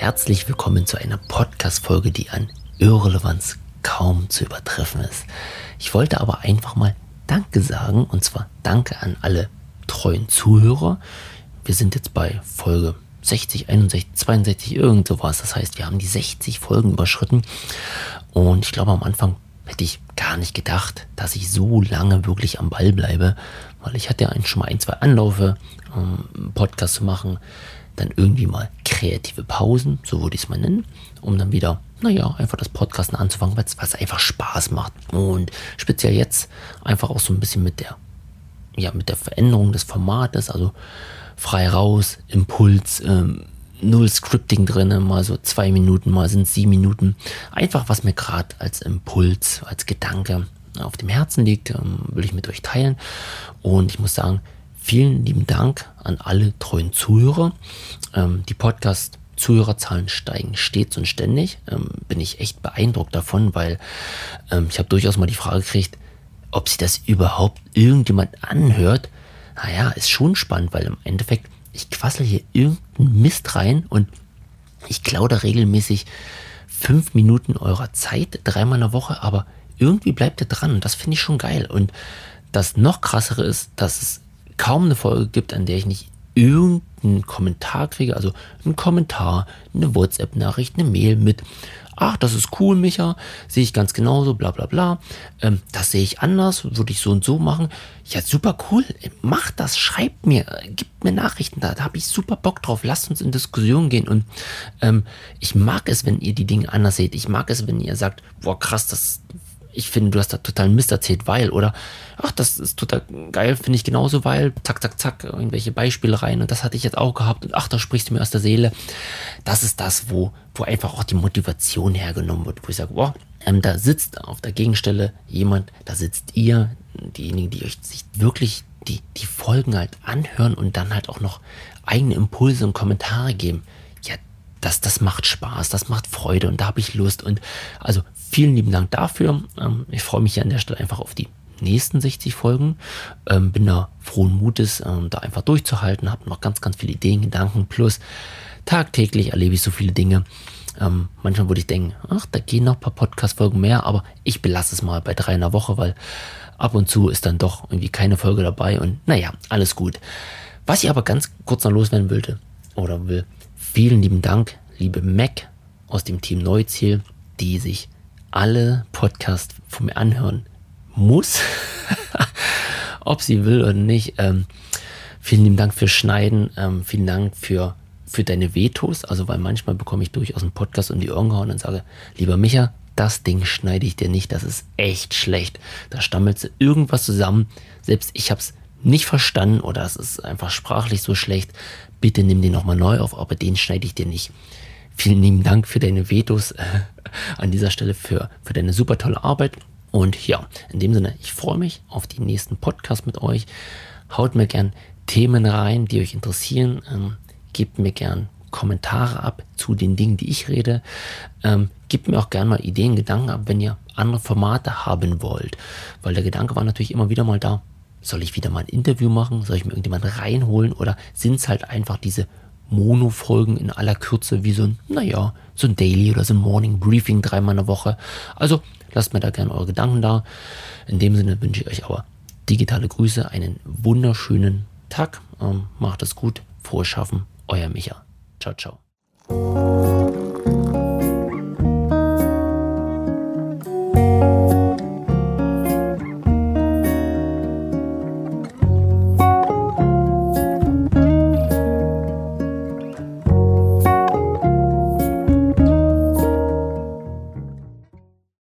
herzlich willkommen zu einer Podcast-Folge, die an Irrelevanz kaum zu übertreffen ist. Ich wollte aber einfach mal Danke sagen und zwar Danke an alle treuen Zuhörer. Wir sind jetzt bei Folge 60, 61, 62, irgend sowas. Das heißt, wir haben die 60 Folgen überschritten und ich glaube am Anfang hätte ich gar nicht gedacht, dass ich so lange wirklich am Ball bleibe, weil ich hatte ja schon mal ein, zwei Anläufe, um einen Podcast zu machen, dann irgendwie mal kreative Pausen, so würde ich es mal nennen, um dann wieder, naja, einfach das Podcasten anzufangen, weil es einfach Spaß macht. Und speziell jetzt einfach auch so ein bisschen mit der, ja, mit der Veränderung des Formates, also frei raus, Impuls, ähm, null Scripting drin, mal so zwei Minuten, mal sind sieben Minuten. Einfach, was mir gerade als Impuls, als Gedanke auf dem Herzen liegt, ähm, will ich mit euch teilen. Und ich muss sagen, vielen lieben Dank an alle treuen Zuhörer. Ähm, die Podcast Zuhörerzahlen steigen stets und ständig. Ähm, bin ich echt beeindruckt davon, weil ähm, ich habe durchaus mal die Frage gekriegt, ob sich das überhaupt irgendjemand anhört. Naja, ist schon spannend, weil im Endeffekt ich quassel hier irgendeinen Mist rein und ich klaue regelmäßig fünf Minuten eurer Zeit, dreimal in der Woche, aber irgendwie bleibt ihr dran und das finde ich schon geil. Und das noch krassere ist, dass es kaum eine Folge gibt, an der ich nicht irgendeinen Kommentar kriege, also einen Kommentar, eine WhatsApp-Nachricht, eine Mail mit ach, das ist cool, Micha, sehe ich ganz genauso, bla bla bla. Ähm, das sehe ich anders, würde ich so und so machen. Ja, super cool, mach das, schreibt mir, gib mir Nachrichten da, da habe ich super Bock drauf, lasst uns in Diskussion gehen. Und ähm, ich mag es, wenn ihr die Dinge anders seht. Ich mag es, wenn ihr sagt, boah, krass, das ich finde, du hast da total Mist erzählt, weil, oder, ach, das ist total geil, finde ich genauso, weil, zack, zack, zack, irgendwelche Beispiele rein und das hatte ich jetzt auch gehabt und ach, da sprichst du mir aus der Seele. Das ist das, wo, wo einfach auch die Motivation hergenommen wird, wo ich sage, boah, ähm, da sitzt auf der Gegenstelle jemand, da sitzt ihr, diejenigen, die euch sich wirklich die, die Folgen halt anhören und dann halt auch noch eigene Impulse und Kommentare geben. Ja, das, das macht Spaß, das macht Freude und da habe ich Lust. Und also vielen lieben Dank dafür. Ähm, ich freue mich hier an der Stelle einfach auf die nächsten 60 Folgen. Ähm, bin da frohen Mutes, ähm, da einfach durchzuhalten. Habe noch ganz, ganz viele Ideen, Gedanken. Plus tagtäglich erlebe ich so viele Dinge. Ähm, manchmal würde ich denken, ach, da gehen noch ein paar Podcast-Folgen mehr, aber ich belasse es mal bei drei in der Woche, weil ab und zu ist dann doch irgendwie keine Folge dabei und naja, alles gut. Was ich aber ganz kurz noch loswerden wollte oder will, vielen lieben Dank, liebe Mac aus dem Team Neuziel, die sich alle Podcasts von mir anhören muss, ob sie will oder nicht. Ähm, vielen lieben Dank für Schneiden, ähm, vielen Dank für, für deine Vetos, also weil manchmal bekomme ich durchaus einen Podcast um die Ohren gehauen und sage, lieber Micha, das Ding schneide ich dir nicht, das ist echt schlecht. Da stammelt irgendwas zusammen. Selbst ich habe es nicht verstanden oder es ist einfach sprachlich so schlecht. Bitte nimm den nochmal neu auf, aber den schneide ich dir nicht. Vielen lieben Dank für deine Vetos äh, an dieser Stelle, für, für deine super tolle Arbeit. Und ja, in dem Sinne, ich freue mich auf die nächsten Podcasts mit euch. Haut mir gern Themen rein, die euch interessieren. Ähm, gebt mir gern Kommentare ab zu den Dingen, die ich rede. Ähm, gebt mir auch gern mal Ideen, Gedanken ab, wenn ihr andere Formate haben wollt. Weil der Gedanke war natürlich immer wieder mal da, soll ich wieder mal ein Interview machen? Soll ich mir irgendjemanden reinholen? Oder sind es halt einfach diese Mono-Folgen in aller Kürze wie so ein, naja, so ein Daily oder so ein Morning Briefing dreimal in der Woche. Also lasst mir da gerne eure Gedanken da. In dem Sinne wünsche ich euch aber digitale Grüße, einen wunderschönen Tag. Ähm, macht es gut, frohes Schaffen, euer Micha. Ciao, ciao.